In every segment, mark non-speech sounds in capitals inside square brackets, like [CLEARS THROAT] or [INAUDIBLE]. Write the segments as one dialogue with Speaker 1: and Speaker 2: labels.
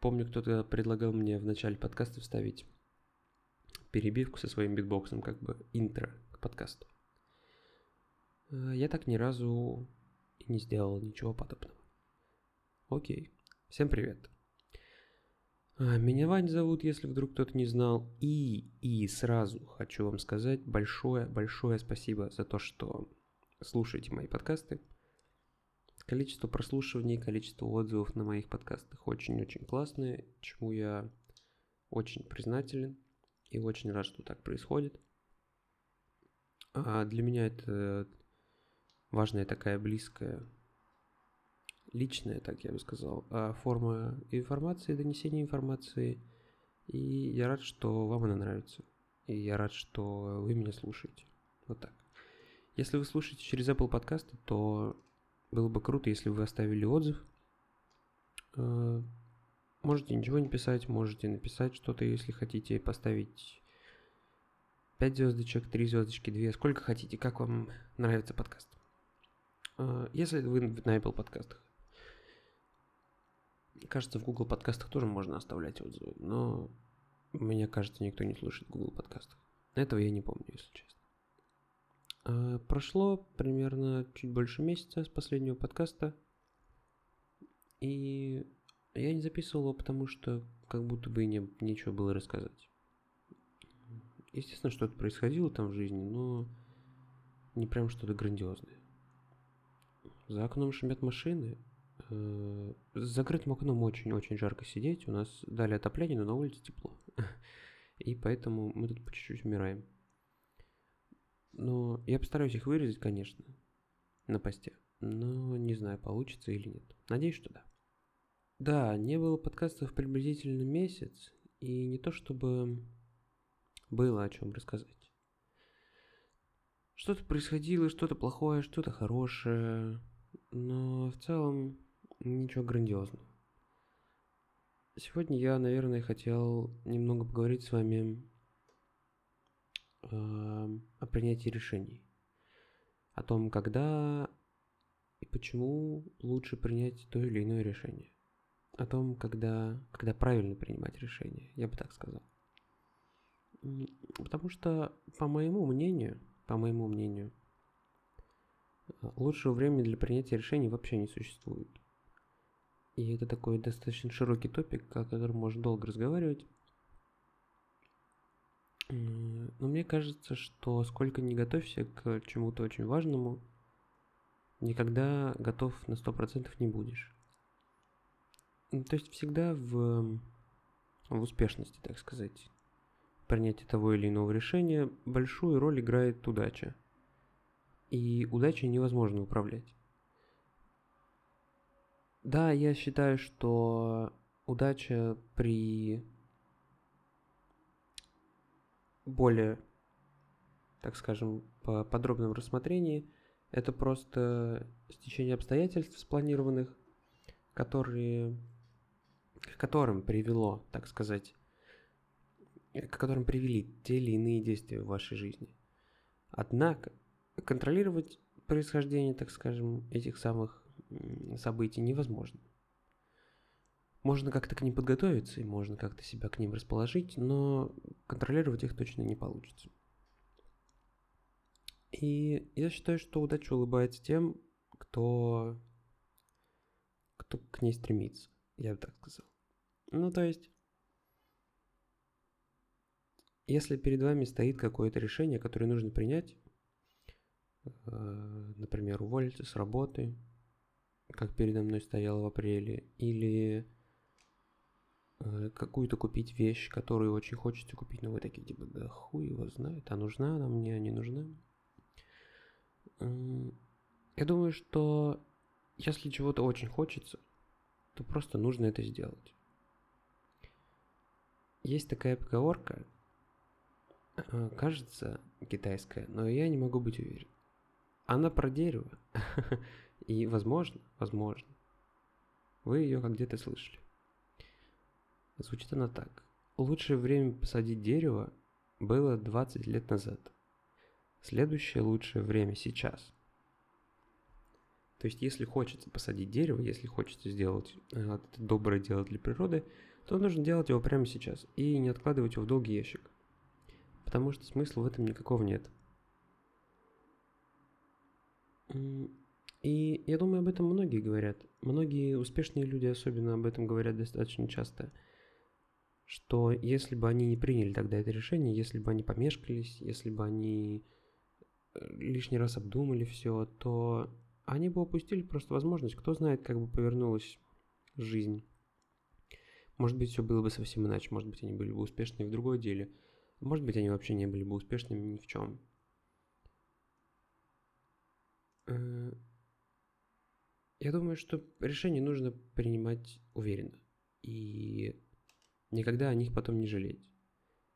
Speaker 1: помню, кто-то предлагал мне в начале подкаста вставить перебивку со своим битбоксом, как бы интро к подкасту. Э, я так ни разу и не сделал ничего подобного. Окей. Всем привет. А, меня Вань зовут, если вдруг кто-то не знал. И, и сразу хочу вам сказать большое-большое спасибо за то, что слушаете мои подкасты. Количество прослушиваний, количество отзывов на моих подкастах очень-очень классное, чему я очень признателен и очень рад, что так происходит. А для меня это важная такая близкая, личная, так я бы сказал, а форма информации, донесения информации. И я рад, что вам она нравится. И я рад, что вы меня слушаете. Вот так. Если вы слушаете через Apple подкасты, то было бы круто, если бы вы оставили отзыв. А, можете ничего не писать, можете написать что-то, если хотите, поставить 5 звездочек, 3 звездочки, 2, сколько хотите, как вам нравится подкаст. А, если вы на Apple подкастах. Кажется, в Google подкастах тоже можно оставлять отзывы, но мне кажется, никто не слушает Google подкастах. Этого я не помню, если честно. А, прошло примерно чуть больше месяца с последнего подкаста, и я не записывал его, потому что как будто бы не, нечего было рассказать. Естественно, что-то происходило там в жизни, но не прям что-то грандиозное. За окном шумят машины. Э, с закрытым окном очень-очень жарко сидеть. У нас дали отопление, но на улице тепло. [LAUGHS] И поэтому мы тут по чуть-чуть умираем. Но я постараюсь их вырезать, конечно, на посте. Но не знаю, получится или нет. Надеюсь, что да. Да, не было подкастов приблизительно месяц. И не то чтобы было о чем рассказать. Что-то происходило, что-то плохое, что-то хорошее но в целом ничего грандиозного. Сегодня я, наверное, хотел немного поговорить с вами о принятии решений. О том, когда и почему лучше принять то или иное решение. О том, когда, когда правильно принимать решение, я бы так сказал. Потому что, по моему мнению, по моему мнению, Лучшего времени для принятия решений вообще не существует. И это такой достаточно широкий топик, о котором можно долго разговаривать. Но мне кажется, что сколько не готовься к чему-то очень важному, никогда готов на 100% не будешь. То есть всегда в, в успешности, так сказать, принятия того или иного решения большую роль играет удача – и удачей невозможно управлять. Да, я считаю, что удача при более, так скажем, по подробном рассмотрении это просто стечение обстоятельств спланированных, которые, к которым привело, так сказать, к которым привели те или иные действия в вашей жизни. Однако контролировать происхождение, так скажем, этих самых событий невозможно. Можно как-то к ним подготовиться и можно как-то себя к ним расположить, но контролировать их точно не получится. И я считаю, что удача улыбается тем, кто, кто к ней стремится, я бы так сказал. Ну, то есть, если перед вами стоит какое-то решение, которое нужно принять, Э, например, уволиться с работы, как передо мной стояло в апреле, или какую-то купить вещь, которую очень хочется купить, но вы такие, типа, да хуй его знает, а нужна она мне, а не нужна. Я думаю, что если чего-то очень хочется, то просто нужно это сделать. Есть такая поговорка, э, кажется, китайская, но я не могу быть уверен. Она про дерево. [LAUGHS] И возможно, возможно, вы ее как где-то слышали. Звучит она так. Лучшее время посадить дерево было 20 лет назад. Следующее лучшее время сейчас. То есть, если хочется посадить дерево, если хочется сделать э, это доброе дело для природы, то нужно делать его прямо сейчас и не откладывать его в долгий ящик. Потому что смысла в этом никакого нет. И я думаю, об этом многие говорят. Многие успешные люди особенно об этом говорят достаточно часто. Что если бы они не приняли тогда это решение, если бы они помешкались, если бы они э, лишний раз обдумали все, то они бы упустили просто возможность. Кто знает, как бы повернулась жизнь. Может быть, все было бы совсем иначе. Может быть, они были бы успешны в другой деле. Может быть, они вообще не были бы успешными ни в чем. Э, я думаю, что решение нужно принимать уверенно. И никогда о них потом не жалеть.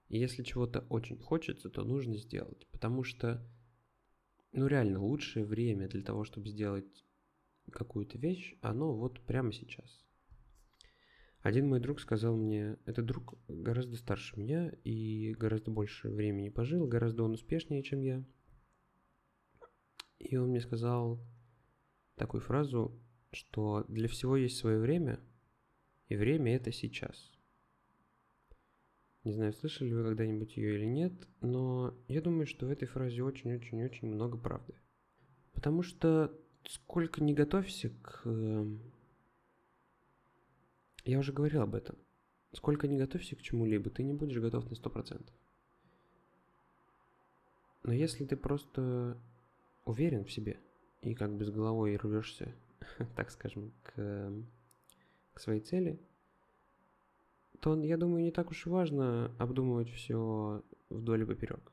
Speaker 1: И если чего-то очень хочется, то нужно сделать. Потому что ну реально, лучшее время для того, чтобы сделать какую-то вещь, оно вот прямо сейчас. Один мой друг сказал мне, этот друг гораздо старше меня и гораздо больше времени пожил, гораздо он успешнее, чем я. И он мне сказал такую фразу, что для всего есть свое время, и время это сейчас. Не знаю, слышали вы когда-нибудь ее или нет, но я думаю, что в этой фразе очень-очень-очень много правды. Потому что сколько не готовься к... Эм, я уже говорил об этом. Сколько не готовься к чему-либо, ты не будешь готов на 100%. Но если ты просто уверен в себе и как бы с головой рвешься, [LAUGHS] так скажем, к, к своей цели – то, я думаю, не так уж и важно обдумывать все вдоль и поперек.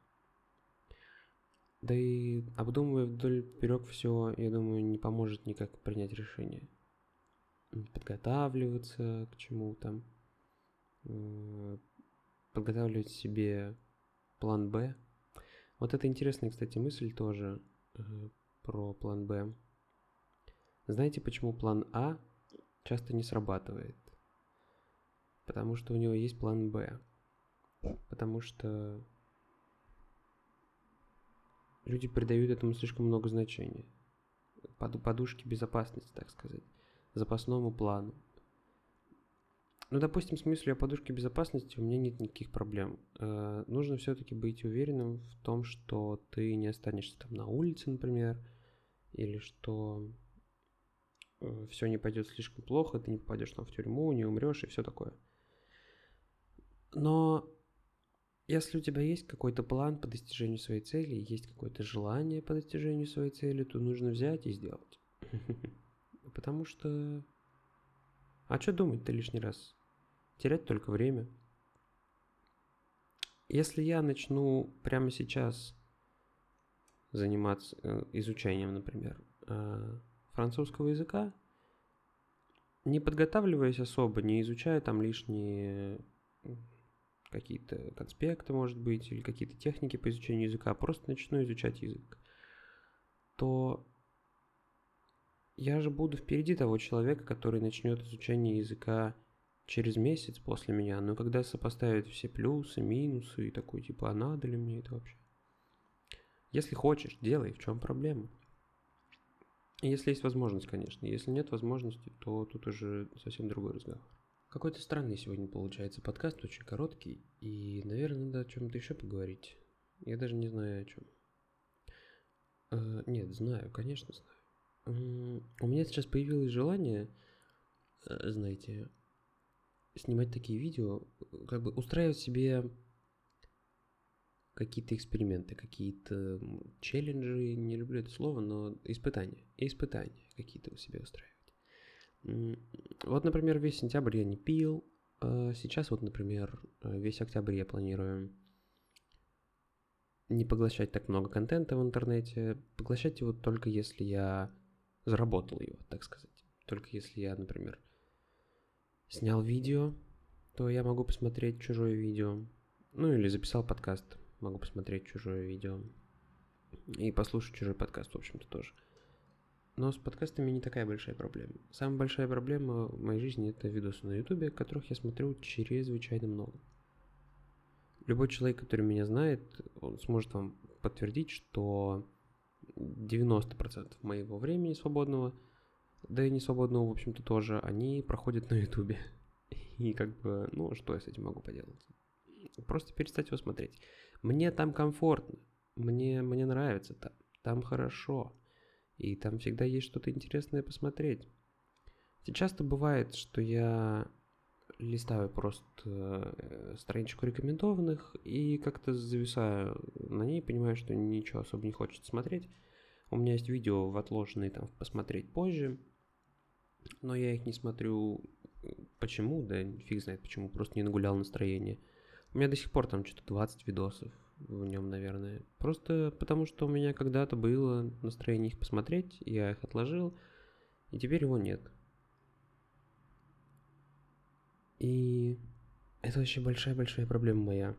Speaker 1: Да и обдумывая вдоль и поперек все, я думаю, не поможет никак принять решение. Подготавливаться к чему там, э, подготавливать себе план Б. Вот это интересная, кстати, мысль тоже э, про план Б. Знаете, почему план А часто не срабатывает? Потому что у него есть план Б. Потому что люди придают этому слишком много значения. Под, подушки безопасности, так сказать. Запасному плану. Ну, допустим, с мыслью о подушке безопасности у меня нет никаких проблем. Э, нужно все-таки быть уверенным в том, что ты не останешься там на улице, например, или что э, все не пойдет слишком плохо, ты не попадешь там в тюрьму, не умрешь и все такое. Но если у тебя есть какой-то план по достижению своей цели, есть какое-то желание по достижению своей цели, то нужно взять и сделать. [LAUGHS] Потому что... А что думать-то лишний раз? Терять только время. Если я начну прямо сейчас заниматься э, изучением, например, э, французского языка, не подготавливаясь особо, не изучая там лишние какие-то конспекты, может быть, или какие-то техники по изучению языка, а просто начну изучать язык, то я же буду впереди того человека, который начнет изучение языка через месяц после меня, но когда сопоставит все плюсы, минусы и такой типа, а надо ли мне это вообще? Если хочешь, делай, в чем проблема? Если есть возможность, конечно. Если нет возможности, то тут уже совсем другой разговор. Какой-то странный сегодня получается подкаст, очень короткий, и, наверное, надо о чем-то еще поговорить. Я даже не знаю о чем. А, нет, знаю, конечно, знаю. У меня сейчас появилось желание, э, знаете, снимать такие видео, как бы устраивать себе какие-то эксперименты, какие-то челленджи, не люблю это слово, но испытания, испытания какие-то у себя устраивать. Вот, например, весь сентябрь я не пил. А сейчас вот, например, весь октябрь я планирую не поглощать так много контента в интернете, поглощать его только если я заработал его, так сказать. Только если я, например, снял видео, то я могу посмотреть чужое видео. Ну или записал подкаст, могу посмотреть чужое видео. И послушать чужой подкаст, в общем-то, тоже. Но с подкастами не такая большая проблема. Самая большая проблема в моей жизни это видосы на ютубе, которых я смотрю чрезвычайно много. Любой человек, который меня знает, он сможет вам подтвердить, что 90% моего времени свободного да и не свободного, в общем-то, тоже, они проходят на Ютубе. И как бы, ну, что я с этим могу поделать? Просто перестать его смотреть. Мне там комфортно, мне, мне нравится там, там хорошо. И там всегда есть что-то интересное посмотреть. Часто бывает, что я листаю просто э, страничку рекомендованных и как-то зависаю на ней, понимаю, что ничего особо не хочется смотреть. У меня есть видео в отложенные там посмотреть позже, но я их не смотрю. Почему? Да фиг знает почему, просто не нагулял настроение. У меня до сих пор там что-то 20 видосов в нем, наверное. Просто потому, что у меня когда-то было настроение их посмотреть, я их отложил, и теперь его нет. И это вообще большая-большая проблема моя.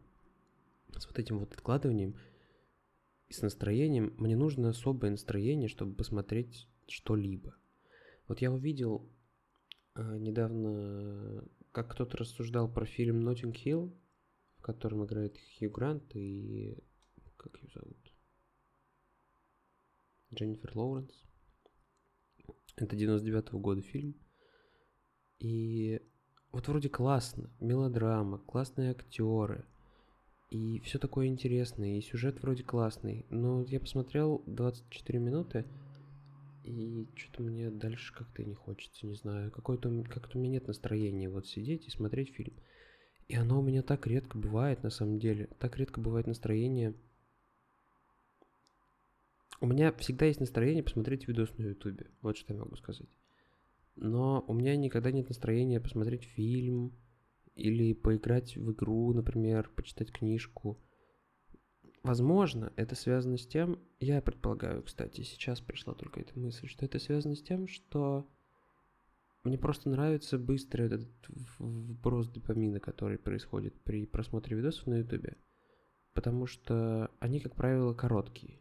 Speaker 1: С вот этим вот откладыванием и с настроением. Мне нужно особое настроение, чтобы посмотреть что-либо. Вот я увидел э, недавно, как кто-то рассуждал про фильм «Ноттинг Хилл», в котором играет Хью Грант и... Как ее зовут? Дженнифер Лоуренс. Это 99-го года фильм. И вот вроде классно, мелодрама, классные актеры, и все такое интересное, и сюжет вроде классный, но я посмотрел 24 минуты, и что-то мне дальше как-то не хочется, не знаю, какой-то, как-то у меня нет настроения вот сидеть и смотреть фильм. И оно у меня так редко бывает, на самом деле, так редко бывает настроение. У меня всегда есть настроение посмотреть видос на ютубе, вот что я могу сказать но у меня никогда нет настроения посмотреть фильм или поиграть в игру, например, почитать книжку. Возможно, это связано с тем, я предполагаю, кстати, сейчас пришла только эта мысль, что это связано с тем, что мне просто нравится быстрый этот вброс допамина, который происходит при просмотре видосов на ютубе, потому что они, как правило, короткие.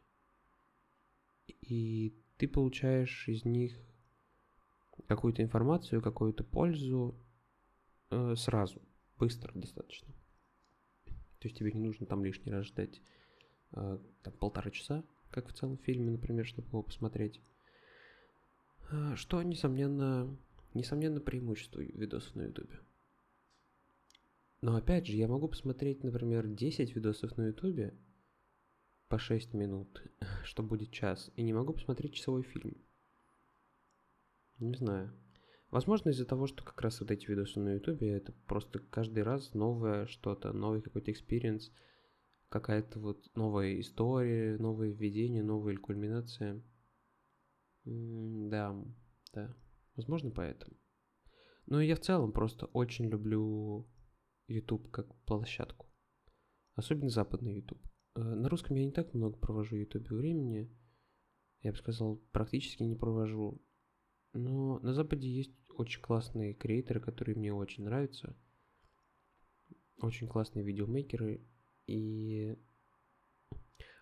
Speaker 1: И ты получаешь из них какую-то информацию, какую-то пользу э, сразу, быстро достаточно. То есть тебе не нужно там лишний раз ждать э, там, полтора часа, как в целом фильме, например, чтобы его посмотреть. Э, что, несомненно, несомненно, преимущество видосов на ютубе. Но опять же, я могу посмотреть, например, 10 видосов на ютубе по 6 минут, [LAUGHS] что будет час, и не могу посмотреть часовой фильм. Не знаю. Возможно, из-за того, что как раз вот эти видосы на ютубе, это просто каждый раз новое что-то, новый какой-то experience, какая-то вот новая история, новое введение, новая кульминация. да, да. Возможно, поэтому. Ну и я в целом просто очень люблю YouTube как площадку. Особенно западный YouTube. Э, на русском я не так много провожу YouTube времени. Я бы сказал, практически не провожу. Но на Западе есть очень классные креаторы, которые мне очень нравятся. Очень классные видеомейкеры. И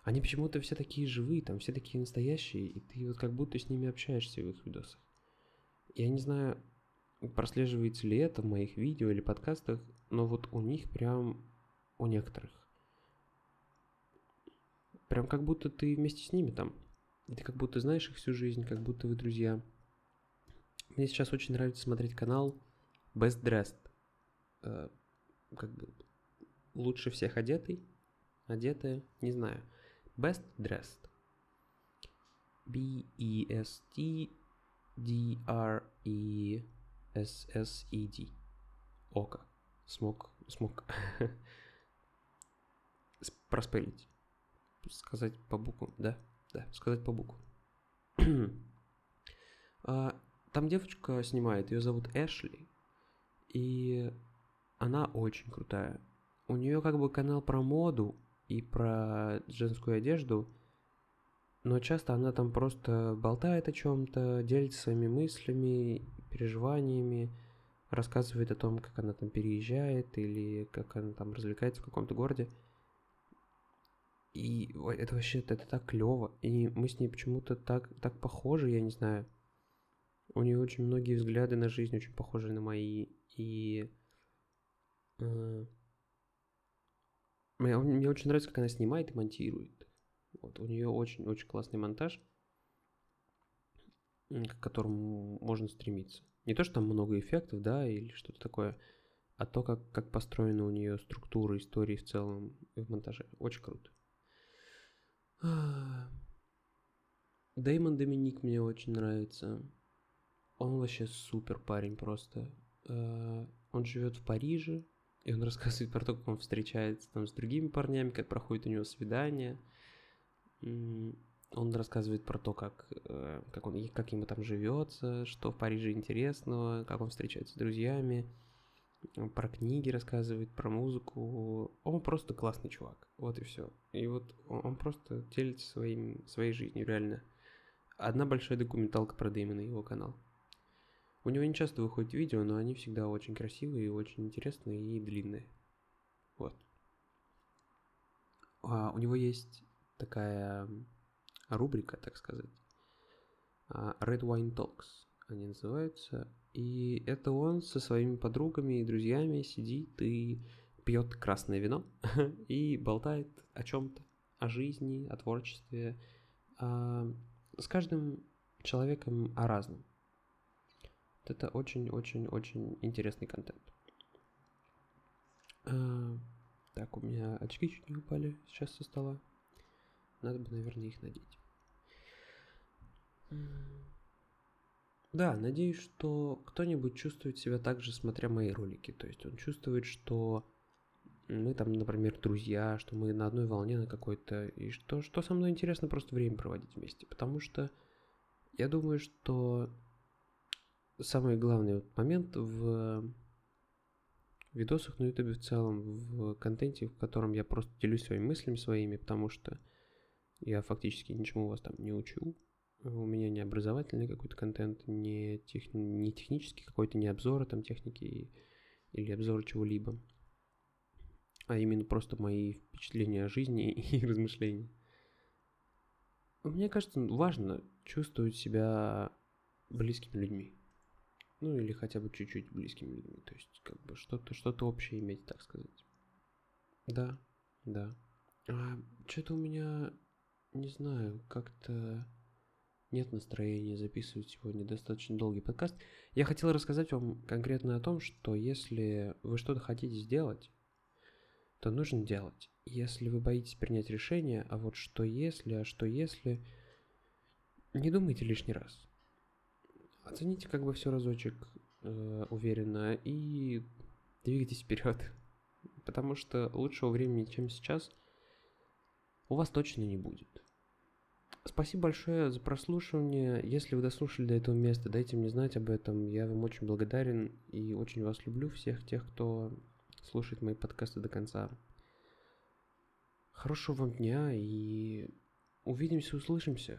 Speaker 1: они почему-то все такие живые, там все такие настоящие, и ты вот как будто с ними общаешься в их видосах. Я не знаю, прослеживается ли это в моих видео или подкастах, но вот у них прям, у некоторых, прям как будто ты вместе с ними там. Ты как будто знаешь их всю жизнь, как будто вы друзья. Мне сейчас очень нравится смотреть канал Best Dressed. Э, как бы лучше всех одетый, одетая, не знаю. Best Dressed. B-E-S-T D-R-E-S-S-E-D. Ока. Смог, смог [LAUGHS] проспелить. Сказать по буквам, да, да, сказать по буквам. [CLEARS THROAT] там девочка снимает, ее зовут Эшли, и она очень крутая. У нее как бы канал про моду и про женскую одежду, но часто она там просто болтает о чем-то, делится своими мыслями, переживаниями, рассказывает о том, как она там переезжает или как она там развлекается в каком-то городе. И это вообще это так клево. И мы с ней почему-то так, так похожи, я не знаю. У нее очень многие взгляды на жизнь очень похожи на мои. И э, мне, мне очень нравится, как она снимает и монтирует. Вот, у нее очень-очень классный монтаж. к которому можно стремиться. Не то, что там много эффектов, да, или что-то такое, а то, как, как построена у нее структура истории в целом и в монтаже. Очень круто. [SIGHS] Дэймон Доминик мне очень нравится. Он вообще супер парень просто. Э, он живет в Париже, и он [LAUGHS] рассказывает про то, как он встречается там с другими парнями, как проходит у него свидание. Он рассказывает про то, как, э, как, он, как ему там живется, что в Париже интересного, как он встречается с друзьями. Про книги рассказывает, про музыку. Он просто классный чувак. Вот и все. И вот он просто делится своим, своей жизнью, реально. Одна большая документалка про Дэймона и его канал. У него не часто выходят видео, но они всегда очень красивые, очень интересные и длинные. Вот. А у него есть такая рубрика, так сказать. А, Red Wine Talks они называются. И это он со своими подругами и друзьями сидит и пьет красное вино [LAUGHS] и болтает о чем-то, о жизни, о творчестве, а, с каждым человеком о разном. Это очень-очень-очень интересный контент. А, так, у меня очки чуть не упали сейчас со стола. Надо бы, наверное, их надеть. Да, надеюсь, что кто-нибудь чувствует себя так же, смотря мои ролики. То есть он чувствует, что мы там, например, друзья, что мы на одной волне на какой-то, и что, что со мной интересно просто время проводить вместе. Потому что я думаю, что самый главный момент в видосах на ютубе в целом, в контенте, в котором я просто делюсь своими мыслями своими, потому что я фактически ничему вас там не учу, у меня не образовательный какой-то контент, не, тех, не технический какой-то, не обзоры там техники или обзоры чего-либо, а именно просто мои впечатления о жизни [LAUGHS] и размышления. Мне кажется, важно чувствовать себя близкими людьми. Ну или хотя бы чуть-чуть близкими людьми. То есть как бы что-то что общее иметь, так сказать. Да, да. А, что-то у меня, не знаю, как-то нет настроения записывать сегодня достаточно долгий подкаст. Я хотел рассказать вам конкретно о том, что если вы что-то хотите сделать, то нужно делать. Если вы боитесь принять решение, а вот что если, а что если, не думайте лишний раз. Оцените как бы все разочек э, уверенно и двигайтесь вперед. Потому что лучшего времени, чем сейчас, у вас точно не будет. Спасибо большое за прослушивание. Если вы дослушали до этого места, дайте мне знать об этом. Я вам очень благодарен и очень вас люблю, всех тех, кто слушает мои подкасты до конца. Хорошего вам дня и увидимся, услышимся.